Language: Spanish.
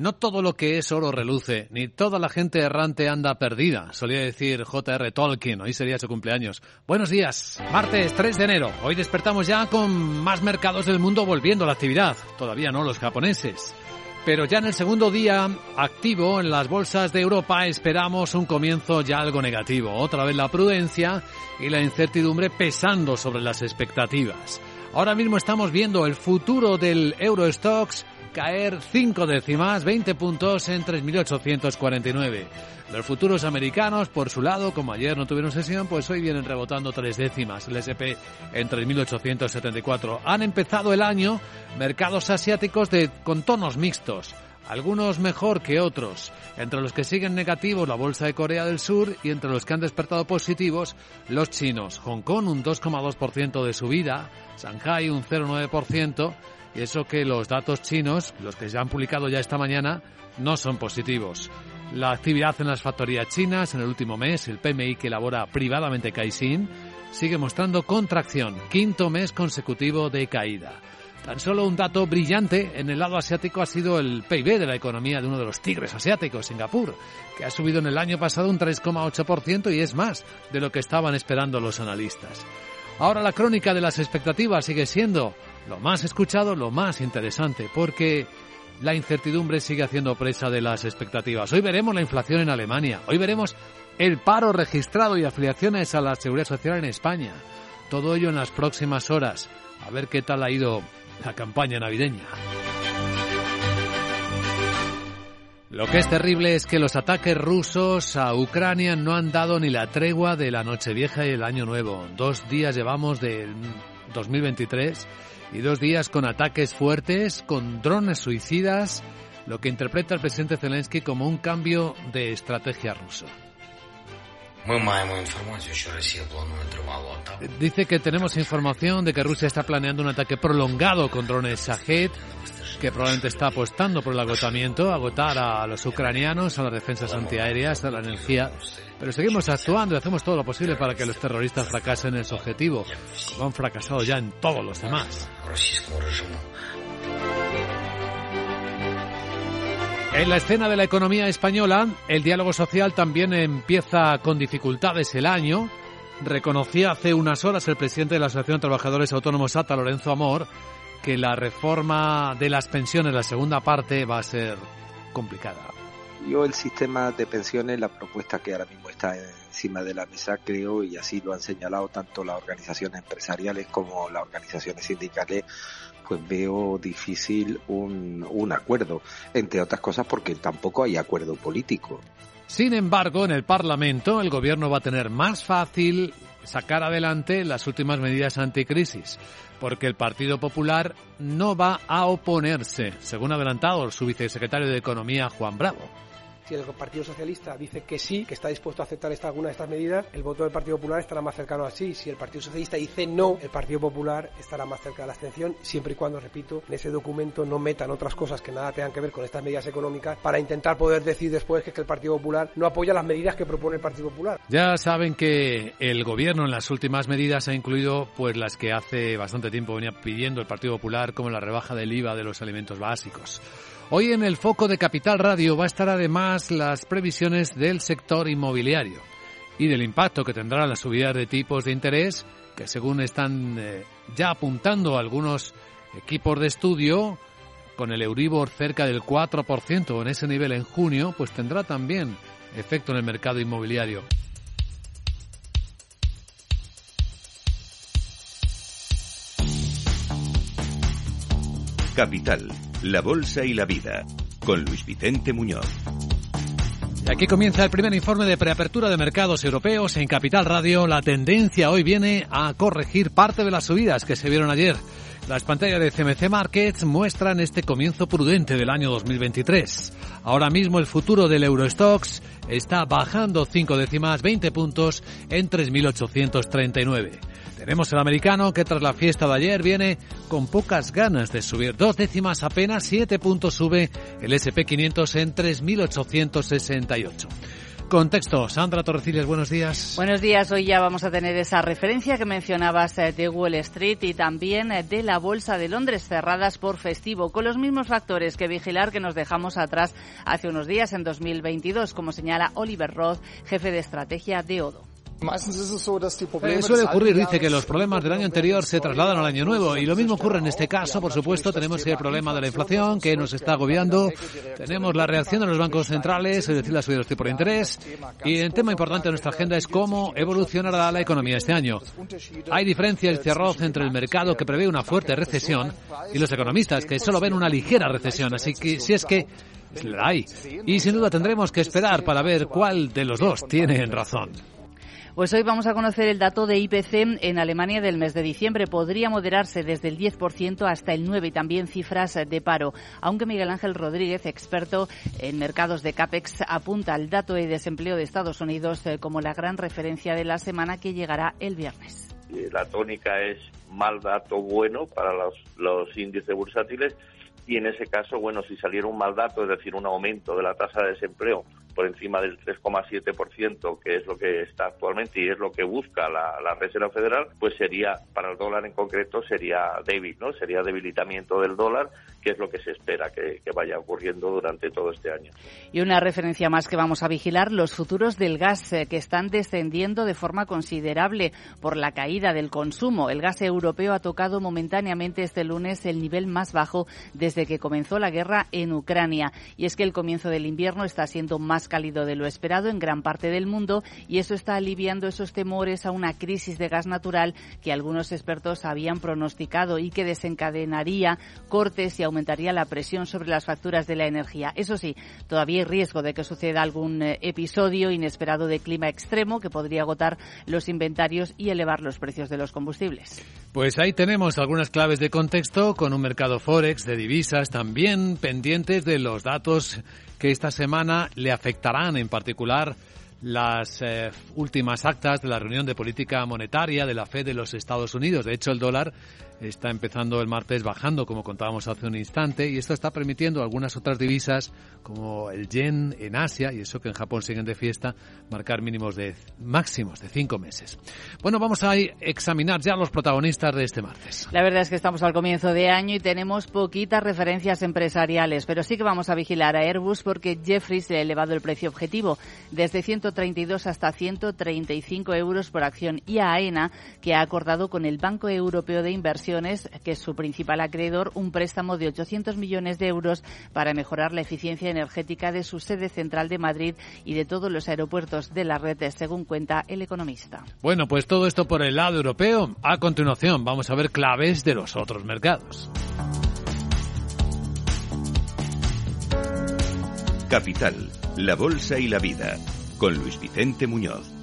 No todo lo que es oro reluce, ni toda la gente errante anda perdida, solía decir J.R. Tolkien, hoy sería su cumpleaños. Buenos días, martes 3 de enero, hoy despertamos ya con más mercados del mundo volviendo a la actividad, todavía no los japoneses. Pero ya en el segundo día activo en las bolsas de Europa esperamos un comienzo ya algo negativo. Otra vez la prudencia y la incertidumbre pesando sobre las expectativas. Ahora mismo estamos viendo el futuro del Eurostox caer 5 décimas, 20 puntos en 3.849. Los futuros americanos, por su lado, como ayer no tuvieron sesión, pues hoy vienen rebotando tres décimas. El SP en 3.874. Han empezado el año mercados asiáticos de, con tonos mixtos. Algunos mejor que otros. Entre los que siguen negativos la bolsa de Corea del Sur y entre los que han despertado positivos los chinos. Hong Kong un 2,2% de subida, Shanghai un 0,9% y eso que los datos chinos, los que se han publicado ya esta mañana, no son positivos. La actividad en las factorías chinas en el último mes, el PMI que elabora privadamente Caixin, sigue mostrando contracción, quinto mes consecutivo de caída. Tan solo un dato brillante en el lado asiático ha sido el PIB de la economía de uno de los tigres asiáticos, Singapur, que ha subido en el año pasado un 3,8% y es más de lo que estaban esperando los analistas. Ahora la crónica de las expectativas sigue siendo lo más escuchado, lo más interesante, porque la incertidumbre sigue haciendo presa de las expectativas. Hoy veremos la inflación en Alemania, hoy veremos el paro registrado y afiliaciones a la seguridad social en España. Todo ello en las próximas horas. A ver qué tal ha ido la campaña navideña. Lo que es terrible es que los ataques rusos a Ucrania no han dado ni la tregua de la Nochevieja y el Año Nuevo. Dos días llevamos del 2023 y dos días con ataques fuertes, con drones suicidas, lo que interpreta el presidente Zelensky como un cambio de estrategia ruso. Dice que tenemos información de que Rusia está planeando un ataque prolongado con drones Shahed, que probablemente está apostando por el agotamiento, agotar a los ucranianos, a las defensas antiaéreas, a la energía. Pero seguimos actuando y hacemos todo lo posible para que los terroristas fracasen en su objetivo, como han fracasado ya en todos los demás. En la escena de la economía española, el diálogo social también empieza con dificultades el año. Reconocía hace unas horas el presidente de la Asociación de Trabajadores Autónomos ATA, Lorenzo Amor, que la reforma de las pensiones, la segunda parte, va a ser complicada. Yo el sistema de pensiones, la propuesta que ahora mismo está encima de la mesa, creo, y así lo han señalado tanto las organizaciones empresariales como las organizaciones sindicales, pues veo difícil un, un acuerdo, entre otras cosas porque tampoco hay acuerdo político. Sin embargo, en el Parlamento el gobierno va a tener más fácil sacar adelante las últimas medidas anticrisis, porque el Partido Popular no va a oponerse, según adelantado su vicesecretario de Economía, Juan Bravo si el Partido Socialista dice que sí, que está dispuesto a aceptar alguna de estas medidas, el voto del Partido Popular estará más cercano a sí. Si el Partido Socialista dice no, el Partido Popular estará más cerca de la abstención, siempre y cuando, repito, en ese documento no metan otras cosas que nada tengan que ver con estas medidas económicas para intentar poder decir después que, que el Partido Popular no apoya las medidas que propone el Partido Popular. Ya saben que el gobierno en las últimas medidas ha incluido pues las que hace bastante tiempo venía pidiendo el Partido Popular como la rebaja del IVA de los alimentos básicos. Hoy en el foco de Capital Radio va a estar además las previsiones del sector inmobiliario y del impacto que tendrá la subida de tipos de interés que según están eh, ya apuntando algunos equipos de estudio con el Euribor cerca del 4% en ese nivel en junio, pues tendrá también efecto en el mercado inmobiliario. Capital la Bolsa y la Vida, con Luis Vicente Muñoz. Aquí comienza el primer informe de preapertura de mercados europeos en Capital Radio. La tendencia hoy viene a corregir parte de las subidas que se vieron ayer. Las pantallas de CMC Markets muestran este comienzo prudente del año 2023. Ahora mismo el futuro del Eurostox está bajando 5 décimas 20 puntos en 3.839. Tenemos el americano que tras la fiesta de ayer viene con pocas ganas de subir. Dos décimas apenas, siete puntos sube el SP500 en 3.868. Contexto. Sandra Torrecillas, buenos días. Buenos días. Hoy ya vamos a tener esa referencia que mencionabas eh, de Wall Street y también eh, de la Bolsa de Londres cerradas por festivo, con los mismos factores que vigilar que nos dejamos atrás hace unos días en 2022, como señala Oliver Roth, jefe de estrategia de Odo. Eh, suele ocurrir, dice, que los problemas del año anterior se trasladan al año nuevo y lo mismo ocurre en este caso, por supuesto, tenemos el problema de la inflación que nos está agobiando, tenemos la reacción de los bancos centrales, es decir, la subida de los tipos de interés y el tema importante de nuestra agenda es cómo evolucionará la economía este año. Hay diferencias, dice Roth, entre el mercado que prevé una fuerte recesión y los economistas que solo ven una ligera recesión, así que si es que la hay. Y sin duda tendremos que esperar para ver cuál de los dos tiene razón. Pues hoy vamos a conocer el dato de IPC en Alemania del mes de diciembre. Podría moderarse desde el 10% hasta el 9% y también cifras de paro. Aunque Miguel Ángel Rodríguez, experto en mercados de CAPEX, apunta al dato de desempleo de Estados Unidos eh, como la gran referencia de la semana que llegará el viernes. La tónica es mal dato bueno para los, los índices bursátiles y en ese caso, bueno, si saliera un mal dato, es decir, un aumento de la tasa de desempleo por encima del 3,7%, que es lo que está actualmente y es lo que busca la, Reserva Federal, pues sería, para el dólar en concreto, sería débil, ¿no? Sería debilitamiento del dólar, que es lo que se espera que, vaya ocurriendo durante todo este año. Y una referencia más que vamos a vigilar, los futuros del gas, eh, que están descendiendo de forma considerable por la caída del consumo. El gas europeo ha tocado momentáneamente este lunes el nivel más bajo desde que comenzó la guerra en Ucrania. Y es que el comienzo del invierno está siendo más cálido de lo esperado en gran parte del mundo y eso está aliviando esos temores a una crisis de gas natural que algunos expertos habían pronosticado y que desencadenaría cortes y aumentaría la presión sobre las facturas de la energía. Eso sí, todavía hay riesgo de que suceda algún eh, episodio inesperado de clima extremo que podría agotar los inventarios y elevar los precios de los combustibles. Pues ahí tenemos algunas claves de contexto con un mercado forex de divisas también pendientes de los datos que esta semana le afectarán en particular las eh, últimas actas de la reunión de política monetaria de la Fed de los Estados Unidos. De hecho, el dólar está empezando el martes bajando, como contábamos hace un instante, y esto está permitiendo algunas otras divisas, como el yen en Asia, y eso que en Japón siguen de fiesta, marcar mínimos de máximos de cinco meses. Bueno, vamos a examinar ya los protagonistas de este martes. La verdad es que estamos al comienzo de año y tenemos poquitas referencias empresariales, pero sí que vamos a vigilar a Airbus porque Jeffries le ha elevado el precio objetivo desde 132 hasta 135 euros por acción y a AENA, que ha acordado con el Banco Europeo de Inversión que es su principal acreedor, un préstamo de 800 millones de euros para mejorar la eficiencia energética de su sede central de Madrid y de todos los aeropuertos de la red, según cuenta el economista. Bueno, pues todo esto por el lado europeo. A continuación, vamos a ver claves de los otros mercados. Capital, la Bolsa y la Vida, con Luis Vicente Muñoz.